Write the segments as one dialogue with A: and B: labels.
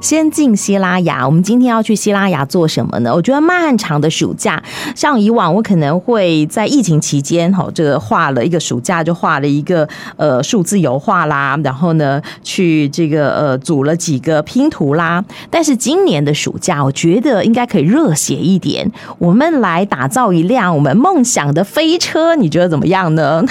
A: 先进西拉雅，我们今天要去西拉雅做什么呢？我觉得漫长的暑假，像以往我可能会在疫情期间，哈，这个画了一个暑假就画了一个呃数字油画啦，然后呢去这个呃组了几个拼图啦。但是今年的暑假，我觉得应该可以热血一点，我们来打造一辆我们梦想的飞车，你觉得怎么样呢？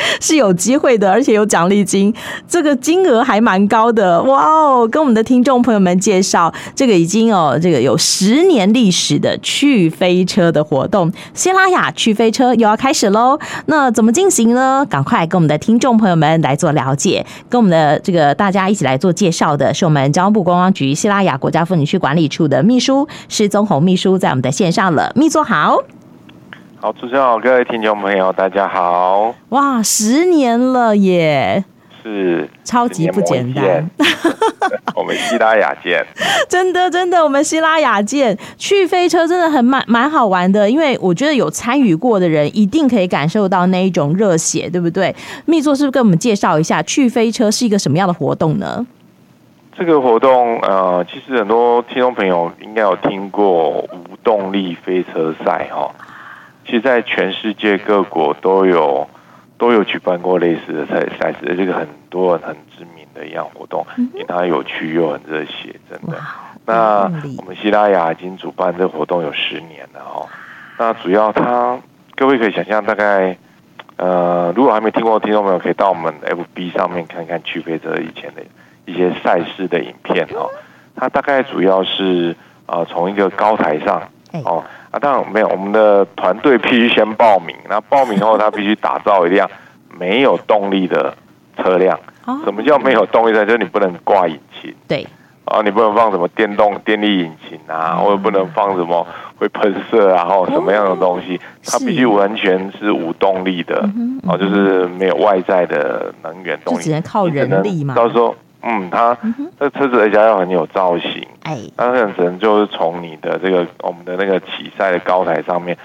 A: 是有机会的，而且有奖励金，这个金额还蛮高的哇哦！跟我们的听众朋友们介绍，这个已经哦，这个有十年历史的去飞车的活动，希拉雅去飞车又要开始喽。那怎么进行呢？赶快跟我们的听众朋友们来做了解，跟我们的这个大家一起来做介绍的是我们交通部观光局希拉雅国家风景区管理处的秘书是宗弘秘书，在我们的线上了，秘书好。
B: 好，主持人好，各位听众朋友，大家好！
A: 哇，十年了耶，
B: 是
A: 超级不简单。
B: 我们希拉雅见，
A: 真的真的，我们希拉雅见。去飞车真的很蛮蛮好玩的，因为我觉得有参与过的人一定可以感受到那一种热血，对不对？秘座是不是跟我们介绍一下去飞车是一个什么样的活动呢？
B: 这个活动呃，其实很多听众朋友应该有听过无动力飞车赛哈。其实，在全世界各国都有都有举办过类似的赛赛事，这个很多人很知名的一样活动，因为它有趣又很热血，真的。那我们西拉雅已经主办这个活动有十年了哦。那主要它，各位可以想象，大概呃，如果还没听过的听众朋友，可以到我们 FB 上面看看区飞车以前的一些赛事的影片哦。它大概主要是呃，从一个高台上哦。啊，当然没有，我们的团队必须先报名。那报名后，他必须打造一辆没有动力的车辆。什么叫没有动力的？就是你不能挂引擎。
A: 对。
B: 啊，你不能放什么电动电力引擎啊，或者不能放什么会喷射啊，或什么样的东西？它必须完全是无动力的。哦，就是没有外在的能源动力，
A: 只能靠人力嘛。
B: 到时候。嗯，它这车子而且要很有造型，哎，它可能就是从你的这个我们的那个起赛的高台上面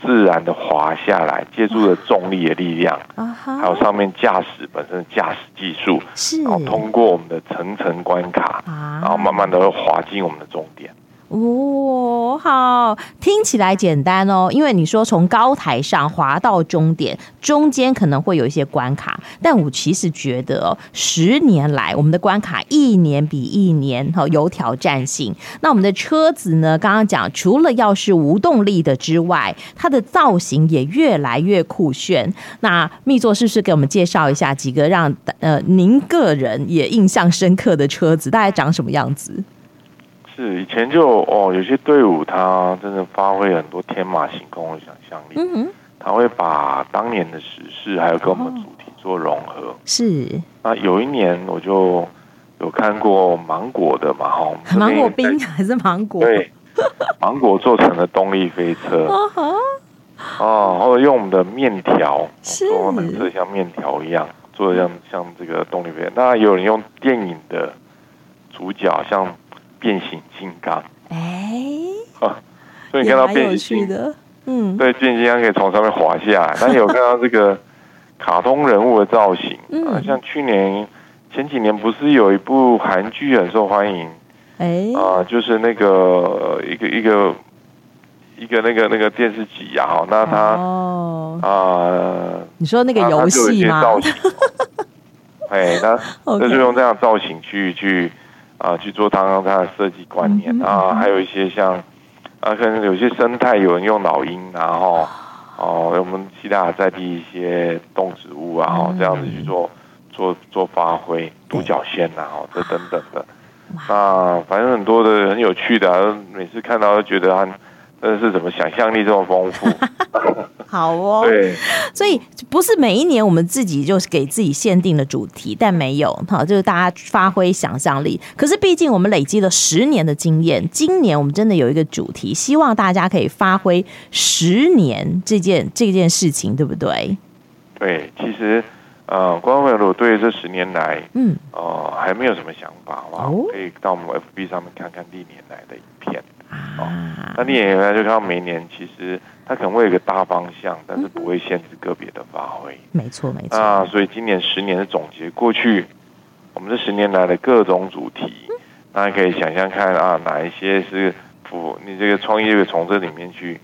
B: 自然的滑下来，借助了重力的力量，还有上面驾驶本身的驾驶技术，是，然后通过我们的层层关卡，然后慢慢的会滑进我们的终点。
A: 哦，好，听起来简单哦。因为你说从高台上滑到终点，中间可能会有一些关卡，但我其实觉得哦，十年来我们的关卡一年比一年哈有挑战性。那我们的车子呢？刚刚讲除了要是无动力的之外，它的造型也越来越酷炫。那秘座是不是给我们介绍一下几个让呃您个人也印象深刻的车子，大概长什么样子？
B: 是以前就哦，有些队伍他真的发挥很多天马行空的想象力，嗯哼，他会把当年的时事还有跟我们主题做融合。
A: 是，
B: 那有一年我就有看过芒果的嘛，哈，
A: 芒果冰还是芒果？
B: 对，芒果做成了动力飞车，哦，或者用我们的面条，做成色像面条一样，做的像像这个动力飞。那有人用电影的主角像。变形金刚，哎、欸，啊，所以你看到变形金刚，嗯，对，变形金刚可以从上面滑下来。但是有看到这个卡通人物的造型？嗯、啊，像去年前几年不是有一部韩剧很受欢迎？哎、欸，啊，就是那个一个一个一个那个那个电视机呀，哈，那它哦啊，
A: 你说那个游戏吗？
B: 哎，那那就用这样造型去去。啊，去做刚刚它的设计观念啊，还有一些像啊，可能有些生态有人用老鹰，然后哦，我们希腊在地一些动植物啊，这样子去做做做发挥，独角仙啊，哦，这等等的，那反正很多的很有趣的，啊，每次看到都觉得他。真是怎么想象力这么丰富？
A: 好哦，
B: 对，
A: 所以不是每一年我们自己就是给自己限定的主题，但没有哈，就是大家发挥想象力。可是毕竟我们累积了十年的经验，今年我们真的有一个主题，希望大家可以发挥十年这件这件事情，对不对？
B: 对，其实呃，观众朋友如果对这十年来，嗯，哦、呃，还没有什么想法的话，哦、可以到我们 FB 上面看看历年来的影片。哦，那你也就看到每年其实它可能会有一个大方向，但是不会限制个别的发挥。
A: 没错，没错。
B: 啊，所以今年十年的总结，过去我们这十年来的各种主题，大家可以想象看啊，哪一些是符你这个创业的从这里面去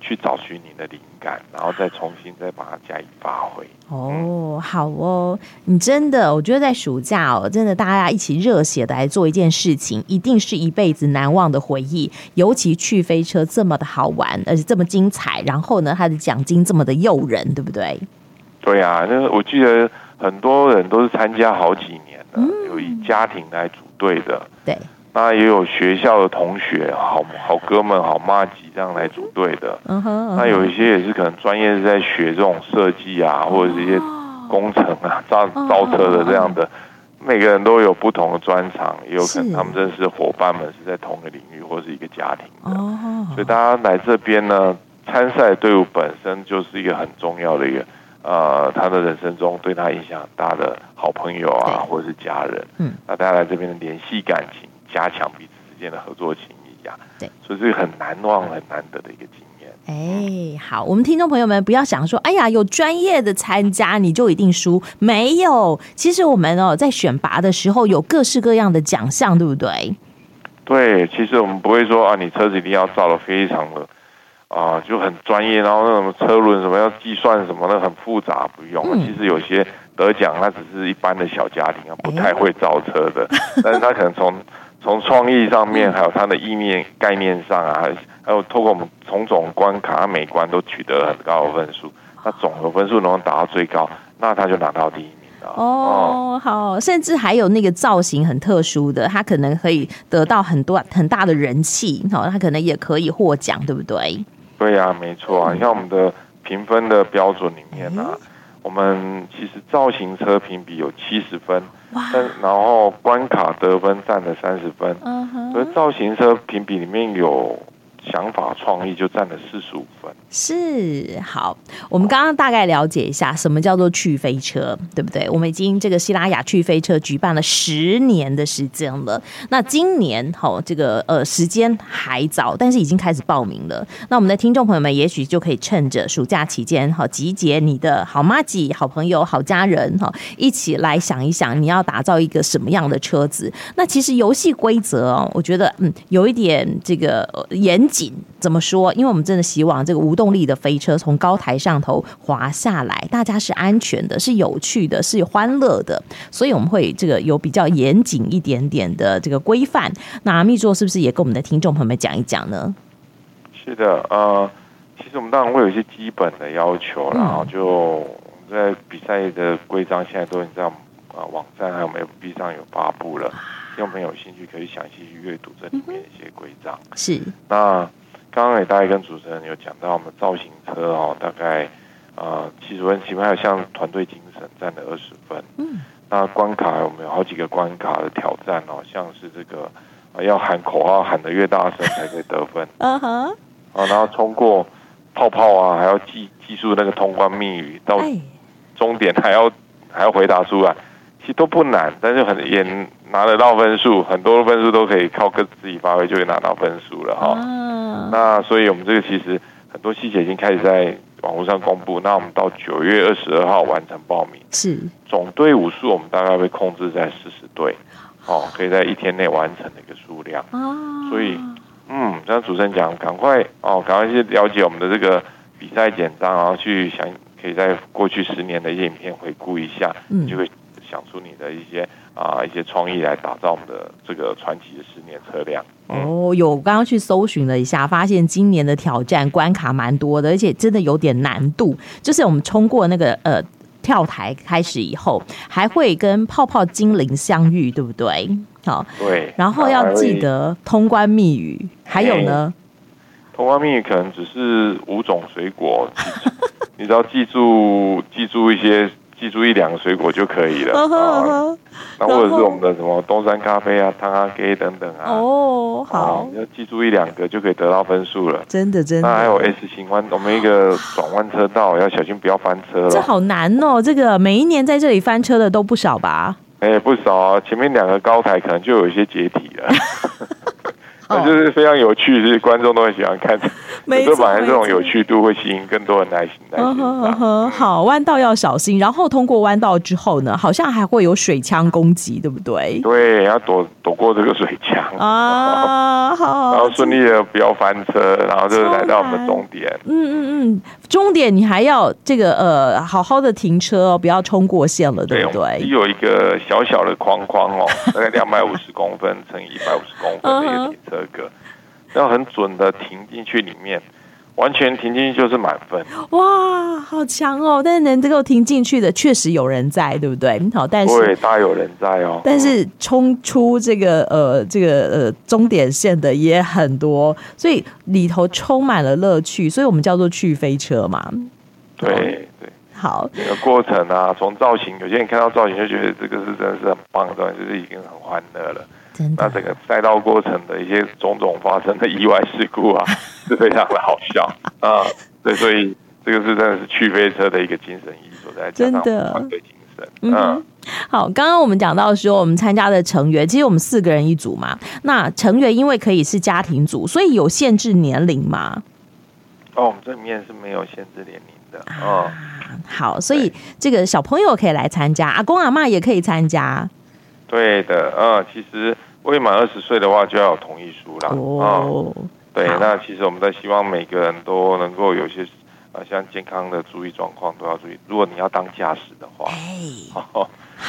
B: 去找寻你的灵感，然后再重新再把它加以发挥。
A: 哦，好哦，你真的，我觉得在暑假哦，真的大家一起热血的来做一件事情，一定是一辈子难忘的回忆。尤其去飞车这么的好玩，而且这么精彩，然后呢，它的奖金这么的诱人，对不对？
B: 对啊，那我记得很多人都是参加好几年了，嗯、有以家庭来组队的。
A: 对。
B: 那也有学校的同学，好好哥们、好妈吉这样来组队的。嗯哼。那有一些也是可能专业是在学这种设计啊，或者是一些工程啊、造造车的这样的。每个人都有不同的专长，也有可能他们认识的伙伴们是在同一个领域或是一个家庭的。哦所以大家来这边呢，参赛队伍本身就是一个很重要的一个，呃，他的人生中对他影响很大的好朋友啊，或者是家人。嗯。那大家来这边的联系感情。加强彼此之间的合作情谊呀，对，所以这个很难忘、很难得的一个经验。
A: 哎，好，我们听众朋友们不要想说，哎呀，有专业的参加你就一定输，没有。其实我们哦，在选拔的时候有各式各样的奖项，对不对？
B: 对，其实我们不会说啊，你车子一定要造的非常的啊，就很专业，然后那种车轮什么要计算什么的很复杂，不用。嗯、其实有些得奖，他只是一般的小家庭啊，不太会造车的，但是他可能从从创意上面，还有它的意念概念上啊，还还有透过我们种种关卡，每关都取得很高的分数，那总的分数能够达到最高，那他就拿到第一名了。
A: 哦，好，甚至还有那个造型很特殊的，他可能可以得到很多很大的人气，好，他可能也可以获奖，对不对？
B: 对呀、啊，没错啊，你像我们的评分的标准里面呢、啊。嗯我们其实造型车评比有七十分，但然后关卡得分占了三十分，所以造型车评比里面有。想法创意就占了四十五分，
A: 是好。我们刚刚大概了解一下什么叫做去飞车，对不对？我们已经这个西拉雅去飞车举办了十年的时间了。那今年好，这个呃时间还早，但是已经开始报名了。那我们的听众朋友们也许就可以趁着暑假期间，好集结你的好妈吉、好朋友、好家人，哈，一起来想一想你要打造一个什么样的车子。那其实游戏规则哦，我觉得嗯有一点这个严谨。怎么说？因为我们真的希望这个无动力的飞车从高台上头滑下来，大家是安全的，是有趣的，是欢乐的，所以我们会这个有比较严谨一点点的这个规范。那密座是不是也跟我们的听众朋友们讲一讲呢？
B: 是的，呃，其实我们当然会有一些基本的要求，然后就在比赛的规章现在都已经在啊网站还有 FB 上有发布了。听众朋友有兴趣可以详细去阅读这里面一些规章。是。那刚刚也大概跟主持人有讲到，我们造型车哦，大概呃七十分，起码还有像团队精神占了二十分。嗯。那关卡我们有好几个关卡的挑战哦，像是这个、呃、要喊口号喊得越大声才可以得分。嗯哼。啊，然后通过泡泡啊，还要记记住那个通关密语，到终点还要还要回答出来。其实都不难，但是很也拿得到分数，很多分数都可以靠各自己发挥就会拿到分数了哈。啊、那所以我们这个其实很多细节已经开始在网络上公布。那我们到九月二十二号完成报名，是总队伍数我们大概会控制在四十队，哦，可以在一天内完成的一个数量。啊、所以嗯，像主持人讲，赶快哦，赶快去了解我们的这个比赛简章，然后去想可以在过去十年的一些影片回顾一下，嗯，就会。想出你的一些啊一些创意来打造我们的这个传奇的十年车辆。
A: 哦，有刚刚去搜寻了一下，发现今年的挑战关卡蛮多的，而且真的有点难度。就是我们冲过那个呃跳台开始以后，还会跟泡泡精灵相遇，对不对？好，
B: 对。
A: 然后要记得通关密语，还有呢？
B: 通关密语可能只是五种水果，你只要记住 记住一些。记住一两个水果就可以了。Uh uh huh. 那或者是我们的什么东山咖啡啊、汤阿 K 等等啊。哦，好，要记住一两个就可以得到分数了。
A: 真的，真的。
B: 那还有 S 型弯，我们一个转弯车道要小心，不要翻车了。
A: 这好难哦，这个每一年在这里翻车的都不少吧？
B: 哎、欸，不少啊，前面两个高台可能就有一些解体了。那就是非常有趣，就是观众都很喜欢看。没错，反正这种有趣度会吸引更多人来来。嗯哼嗯
A: 哼，好，弯道要小心。然后通过弯道之后呢，好像还会有水枪攻击，对不对？
B: 对，要躲躲过这个水枪
A: 啊，好，
B: 然后顺利的不要翻车，然后就是来到我们的终点。
A: 嗯嗯嗯，终点你还要这个呃好好的停车哦，不要冲过线了，对不对？
B: 有一个小小的框框哦，大概两百五十公分乘以一百五十公分的一个停车格，要很准的停进去里面。完全停进去就是满分，
A: 哇，好强哦！但是能够停进去的，确实有人在，对不对？好，但是
B: 对，大有人在哦。
A: 但是冲出这个呃这个呃终点线的也很多，所以里头充满了乐趣，所以我们叫做去飞车嘛。
B: 对对，
A: 好，
B: 整个过程啊，从造型，有些人看到造型就觉得这个是真的是很棒的就是已经很欢乐了。那整个赛道过程的一些种种发生的意外事故啊，是非常的好笑啊。对，所以这个是真的是去飞车的一个精神意义所在，真的团队精神。嗯，
A: 好，刚刚我们讲到说，我们参加的成员，其实我们四个人一组嘛。那成员因为可以是家庭组，所以有限制年龄吗？
B: 哦，我们这里面是没有限制年龄的。哦、啊，
A: 好，所以这个小朋友可以来参加，阿公阿妈也可以参加。
B: 对的，嗯，其实。未满二十岁的话，就要有同意书了。哦、嗯，对，那其实我们在希望每个人都能够有些啊，像健康的注意状况都要注意。如果你要当驾驶的话，哦，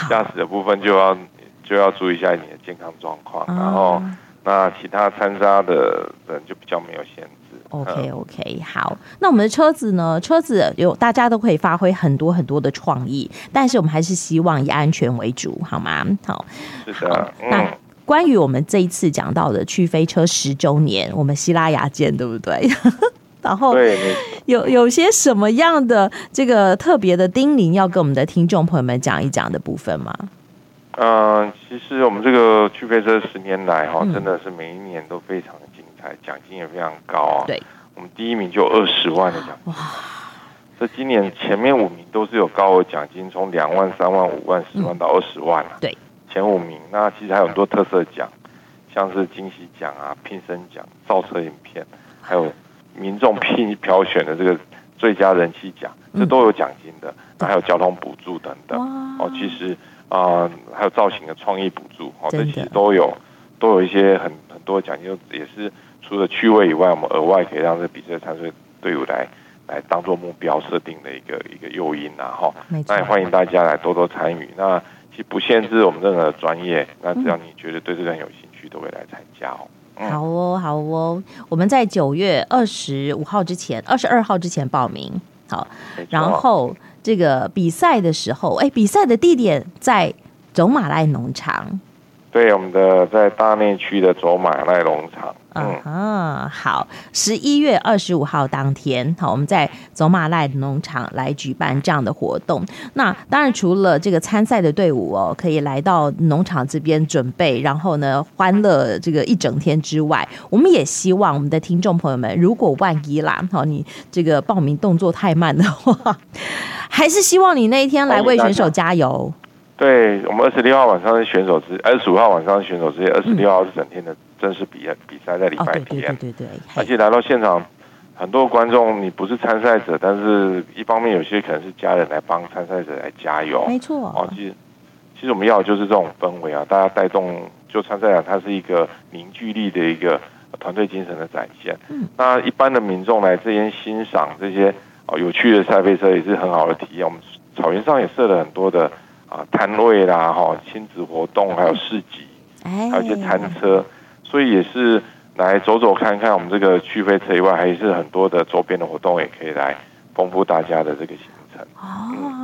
B: 驾驶的部分就要就要注意一下你的健康状况。嗯、然后，那其他参加的人就比较没有限制。
A: OK OK，好。那我们的车子呢？车子有大家都可以发挥很多很多的创意，但是我们还是希望以安全为主，好吗？好，
B: 是的，
A: 嗯。那关于我们这一次讲到的去飞车十周年，我们西拉雅见，对不对？然后有有些什么样的这个特别的叮咛要跟我们的听众朋友们讲一讲的部分吗？
B: 嗯、呃，其实我们这个去飞车十年来哈，真的是每一年都非常的精彩，奖金也非常高啊。
A: 对，
B: 我们第一名就二十万的奖金。哇！这今年前面五名都是有高额奖金，从两万、三万、五万、十万到二十万、啊
A: 嗯、对。
B: 前五名，那其实还有很多特色奖，像是惊喜奖啊、聘生奖、造车影片，还有民众聘票选的这个最佳人气奖，这都有奖金的。那还有交通补助等等。哦，其实啊、呃，还有造型的创意补助，哦，这其实都有都有一些很很多奖金，也是除了趣味以外，我们额外可以让这比赛参赛队伍来来当做目标设定的一个一个诱因啊，哈。那也欢迎大家来多多参与。那不限制我们任何专业，那只要你觉得对这个很有兴趣，都会来参加哦。
A: 嗯、好哦，好哦，我们在九月二十五号之前，二十二号之前报名。好，然后这个比赛的时候，哎，比赛的地点在走马来农场。
B: 对，我们的在大内区的走马濑农场。
A: 嗯啊，好，十一月二十五号当天，好，我们在走马濑农场来举办这样的活动。那当然，除了这个参赛的队伍哦，可以来到农场这边准备，然后呢，欢乐这个一整天之外，我们也希望我们的听众朋友们，如果万一啦，好，你这个报名动作太慢的话，还是希望你那一天来为选手加油。
B: 对，我们二十六号晚上是选手之，二十五号晚上是选手之夜，二十六号是整天的。正式比比赛在礼拜天，对对对对，而且来到现场，很多观众你不是参赛者，但是一方面有些可能是家人来帮参赛者来加油，
A: 没错。
B: 哦，其实其实我们要的就是这种氛围啊，大家带动，就参赛者它是一个凝聚力的一个团队精神的展现。嗯，那一般的民众来这边欣赏这些哦有趣的赛飞车也是很好的体验。我们草原上也设了很多的啊摊位啦，哈，亲子活动，还有市集，还有一些餐车。所以也是来走走看看我们这个去飞车以外，还是很多的周边的活动，也可以来丰富大家的这个。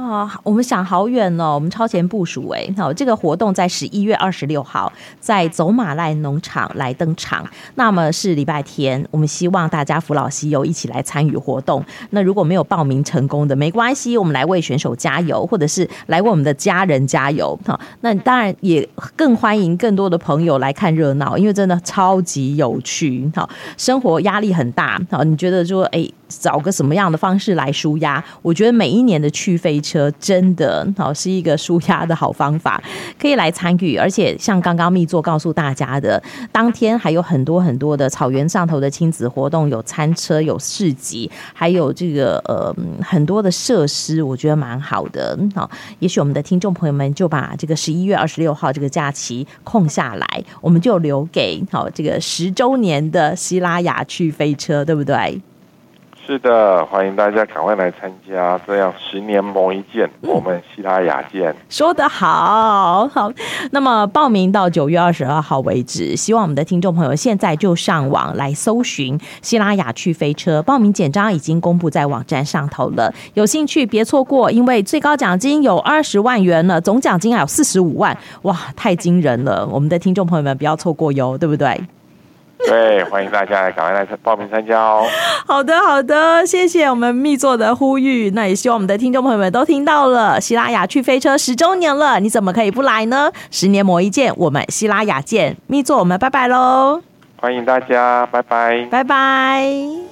A: 哦，我们想好远哦，我们超前部署哎。好，这个活动在十一月二十六号在走马濑农场来登场，那么是礼拜天。我们希望大家扶老携幼一起来参与活动。那如果没有报名成功的，没关系，我们来为选手加油，或者是来为我们的家人加油。好，那当然也更欢迎更多的朋友来看热闹，因为真的超级有趣。好，生活压力很大。好，你觉得说哎？找个什么样的方式来舒压？我觉得每一年的去飞车真的好是一个舒压的好方法，可以来参与。而且像刚刚密座告诉大家的，当天还有很多很多的草原上头的亲子活动，有餐车、有市集，还有这个呃很多的设施，我觉得蛮好的。好，也许我们的听众朋友们就把这个十一月二十六号这个假期空下来，我们就留给好这个十周年的希拉雅去飞车，对不对？
B: 是的，欢迎大家赶快来参加，这样十年磨一剑，我们希拉雅见。
A: 说得好，好。那么报名到九月二十二号为止，希望我们的听众朋友现在就上网来搜寻希拉雅去飞车，报名简章已经公布在网站上头了。有兴趣别错过，因为最高奖金有二十万元了，总奖金还有四十五万，哇，太惊人了！我们的听众朋友们不要错过哟，对不对？
B: 对，欢迎大家来赶快来报名参加哦。
A: 好的，好的，谢谢我们密座的呼吁。那也希望我们的听众朋友们都听到了，希拉雅去飞车十周年了，你怎么可以不来呢？十年磨一剑，我们希拉雅见。密座，我们拜拜喽！
B: 欢迎大家，拜拜，
A: 拜拜。